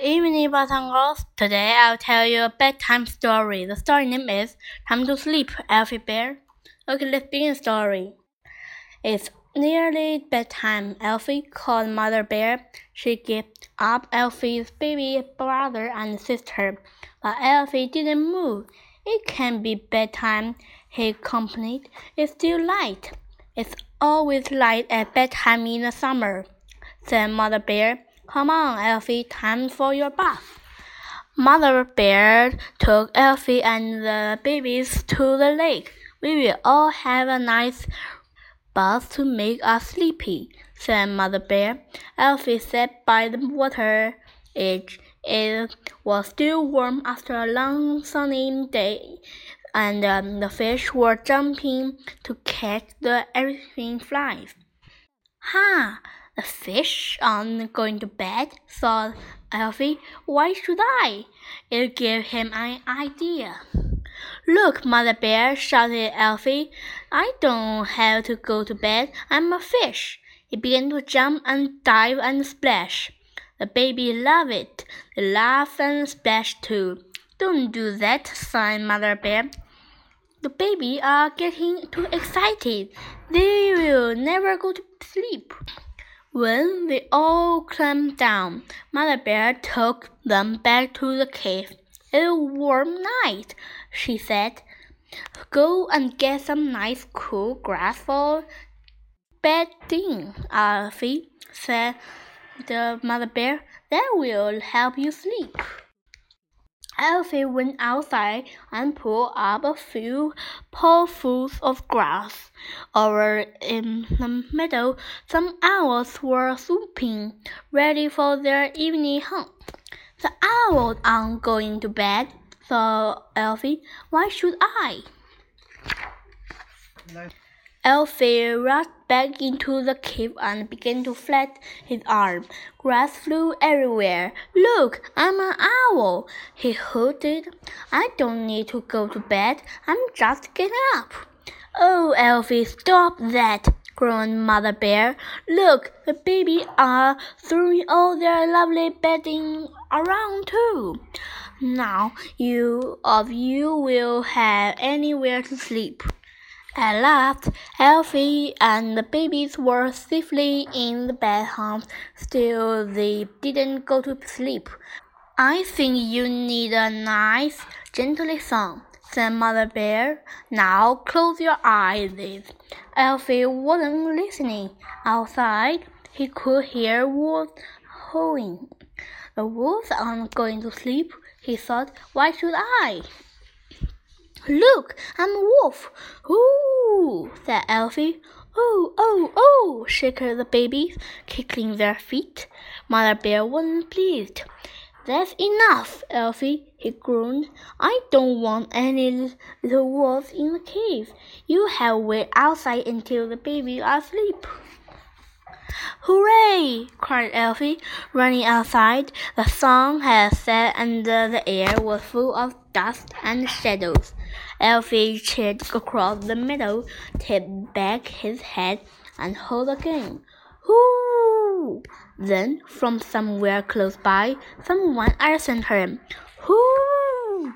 Good evening, boys and girls. Today I'll tell you a bedtime story. The story name is Time to Sleep, Alfie Bear. Okay, let's begin the story. It's nearly bedtime. Alfie called Mother Bear. She gave up Alfie's baby brother and sister, but Alfie didn't move. It can't be bedtime, he complained. It's still light. It's always light at bedtime in the summer, said Mother Bear. Come on, Alfie, time for your bath. Mother Bear took Alfie and the babies to the lake. We will all have a nice bath to make us sleepy, said Mother Bear. Alfie sat by the water edge. It was still warm after a long sunny day, and um, the fish were jumping to catch the everything flies. Ha! The fish aren't going to bed, thought Alfie. Why should I? It gave him an idea. Look, Mother Bear, shouted Alfie. I don't have to go to bed. I'm a fish. He began to jump and dive and splash. The baby loved it. They laughed and splashed too. Don't do that, sighed Mother Bear. The baby are getting too excited. They will never go to sleep. When they all climbed down, Mother Bear took them back to the cave. It's a warm night, she said. Go and get some nice cool grass for bedding, Alfie, said the Mother Bear. That will help you sleep. Alfie went outside and pulled up a few pailfuls of grass. Over in the meadow, some owls were swooping, ready for their evening hunt. The owls aren't going to bed, thought Alfie. Why should I? Alfie rushed back into the cave and began to flap his arm. Grass flew everywhere. Look, I'm an owl, he hooted. I don't need to go to bed. I'm just getting up. Oh, Alfie, stop that, groaned Mother Bear. Look, the babies are throwing all their lovely bedding around too. Now you of you will have anywhere to sleep. At last, Alfie and the babies were safely in the bedhouse. Still, they didn't go to sleep. I think you need a nice, gentle song, said Mother Bear. Now close your eyes. Alfie wasn't listening. Outside, he could hear wolves howling. The wolves aren't going to sleep, he thought. Why should I? Look, I'm a wolf. Ooh, said Elfie. Oh, oh, oh, shrieked the babies, kicking their feet. Mother Bear wasn't pleased. That's enough, Elfie, he groaned. I don't want any little wolves in the cave. You have wait outside until the babies are asleep. Hooray! cried Elfie, running outside. The sun had set and the air was full of dust and shadows. Alfie cheered across the meadow, tipped back his head, and howled again. Hoo! Then, from somewhere close by, someone answered him. Hoo!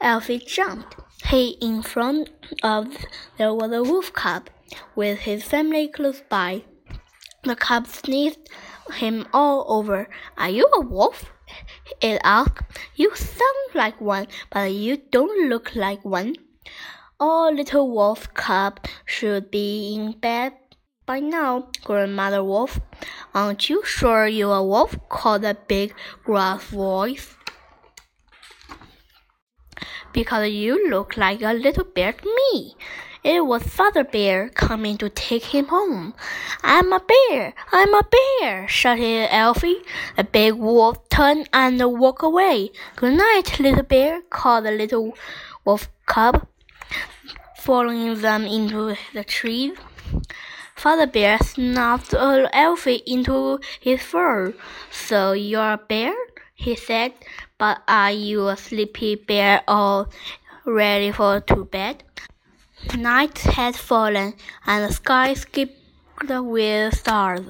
Alfie jumped. He in front of there was a wolf cub, with his family close by. The cub sniffed him all over. Are you a wolf? It asked. You sound like one, but you don't look like one. All little wolf cub should be in bed by now, Grandmother Wolf. Aren't you sure you're a wolf? called a big gruff voice. Because you look like a little bear to me, it was Father Bear coming to take him home. I'm a bear! I'm a bear! shouted Alfie. The big wolf turned and walked away. Good night, little bear, called the little wolf cub, following them into the trees. Father Bear snuffed Alfie into his fur. So you're a bear? he said. But are you a sleepy bear or ready for to bed? Night had fallen, and the sky skipped with stars.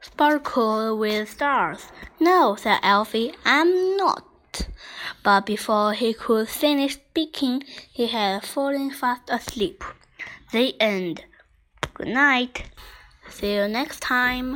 sparkle with stars. No, said Elfie, I'm not. But before he could finish speaking, he had fallen fast asleep. The end. Good night. See you next time.